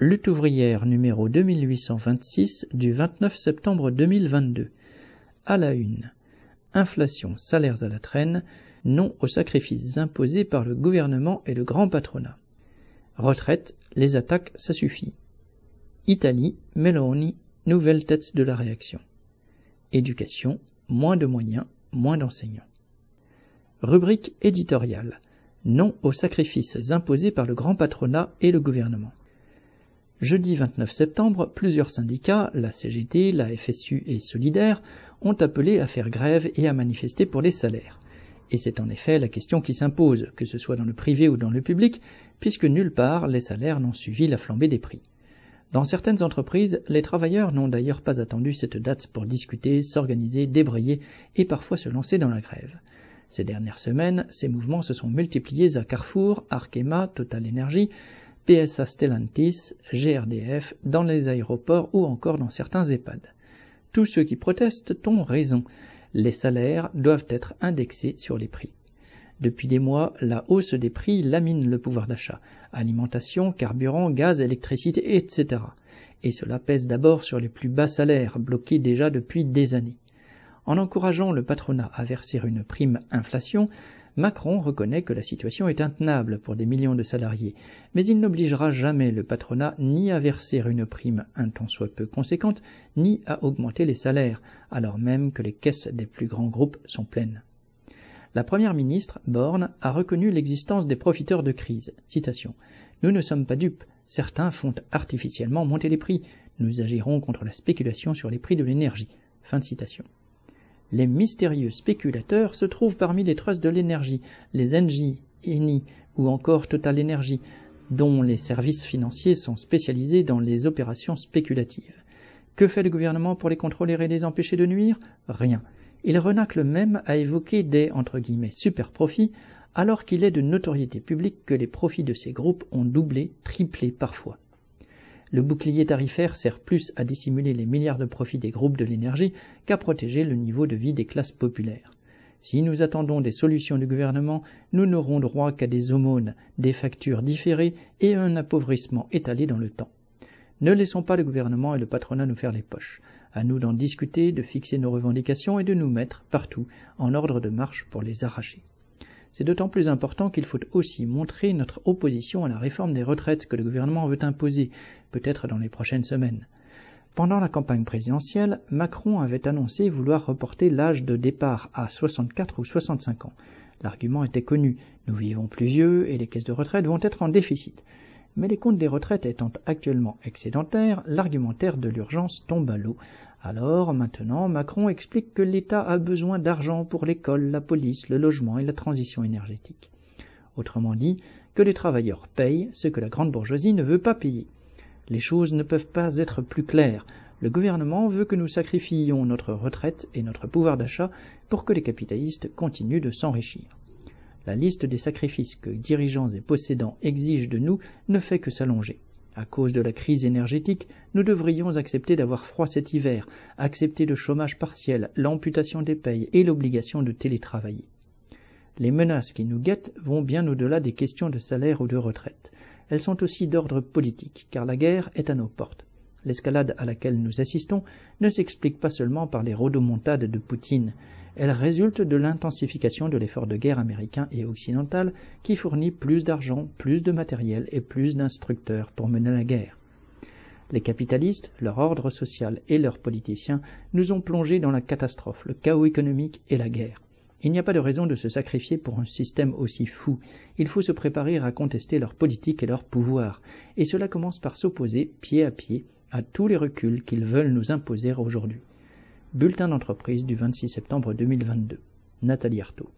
Lutte ouvrière numéro 2826 du 29 septembre 2022. À la une. Inflation, salaires à la traîne, non aux sacrifices imposés par le gouvernement et le grand patronat. Retraite, les attaques, ça suffit. Italie, Meloni, nouvelle tête de la réaction. Éducation, moins de moyens, moins d'enseignants. Rubrique éditoriale. Non aux sacrifices imposés par le grand patronat et le gouvernement. Jeudi 29 septembre, plusieurs syndicats, la CGT, la FSU et Solidaire, ont appelé à faire grève et à manifester pour les salaires. Et c'est en effet la question qui s'impose, que ce soit dans le privé ou dans le public, puisque nulle part les salaires n'ont suivi la flambée des prix. Dans certaines entreprises, les travailleurs n'ont d'ailleurs pas attendu cette date pour discuter, s'organiser, débrayer et parfois se lancer dans la grève. Ces dernières semaines, ces mouvements se sont multipliés à Carrefour, Arkema, Total Energy, PSA Stellantis, GRDF, dans les aéroports ou encore dans certains EHPAD. Tous ceux qui protestent ont raison. Les salaires doivent être indexés sur les prix. Depuis des mois, la hausse des prix lamine le pouvoir d'achat. Alimentation, carburant, gaz, électricité, etc. Et cela pèse d'abord sur les plus bas salaires, bloqués déjà depuis des années. En encourageant le patronat à verser une prime inflation, Macron reconnaît que la situation est intenable pour des millions de salariés, mais il n'obligera jamais le patronat ni à verser une prime un tant soit peu conséquente, ni à augmenter les salaires, alors même que les caisses des plus grands groupes sont pleines. La première ministre, Borne, a reconnu l'existence des profiteurs de crise. Nous ne sommes pas dupes. Certains font artificiellement monter les prix. Nous agirons contre la spéculation sur les prix de l'énergie. Les mystérieux spéculateurs se trouvent parmi les trusts de l'énergie, les Engie, Eni ou encore Total Energy, dont les services financiers sont spécialisés dans les opérations spéculatives. Que fait le gouvernement pour les contrôler et les empêcher de nuire? Rien. Il renacle même à évoquer des entre guillemets super profits alors qu'il est de notoriété publique que les profits de ces groupes ont doublé, triplé parfois. Le bouclier tarifaire sert plus à dissimuler les milliards de profits des groupes de l'énergie qu'à protéger le niveau de vie des classes populaires. Si nous attendons des solutions du gouvernement, nous n'aurons droit qu'à des aumônes, des factures différées et un appauvrissement étalé dans le temps. Ne laissons pas le gouvernement et le patronat nous faire les poches. À nous d'en discuter, de fixer nos revendications et de nous mettre, partout, en ordre de marche pour les arracher. C'est d'autant plus important qu'il faut aussi montrer notre opposition à la réforme des retraites que le gouvernement veut imposer, peut-être dans les prochaines semaines. Pendant la campagne présidentielle, Macron avait annoncé vouloir reporter l'âge de départ à 64 ou 65 ans. L'argument était connu, nous vivons plus vieux et les caisses de retraite vont être en déficit. Mais les comptes des retraites étant actuellement excédentaires, l'argumentaire de l'urgence tombe à l'eau. Alors, maintenant, Macron explique que l'État a besoin d'argent pour l'école, la police, le logement et la transition énergétique. Autrement dit, que les travailleurs payent ce que la grande bourgeoisie ne veut pas payer. Les choses ne peuvent pas être plus claires. Le gouvernement veut que nous sacrifiions notre retraite et notre pouvoir d'achat pour que les capitalistes continuent de s'enrichir. La liste des sacrifices que dirigeants et possédants exigent de nous ne fait que s'allonger. À cause de la crise énergétique, nous devrions accepter d'avoir froid cet hiver, accepter le chômage partiel, l'amputation des payes et l'obligation de télétravailler. Les menaces qui nous guettent vont bien au-delà des questions de salaire ou de retraite. Elles sont aussi d'ordre politique, car la guerre est à nos portes. L'escalade à laquelle nous assistons ne s'explique pas seulement par les rodomontades de Poutine, elle résulte de l'intensification de l'effort de guerre américain et occidental qui fournit plus d'argent, plus de matériel et plus d'instructeurs pour mener la guerre. Les capitalistes, leur ordre social et leurs politiciens nous ont plongés dans la catastrophe, le chaos économique et la guerre. Il n'y a pas de raison de se sacrifier pour un système aussi fou. Il faut se préparer à contester leur politique et leur pouvoir. Et cela commence par s'opposer, pied à pied, à tous les reculs qu'ils veulent nous imposer aujourd'hui. Bulletin d'entreprise du 26 septembre 2022. Nathalie Artaud.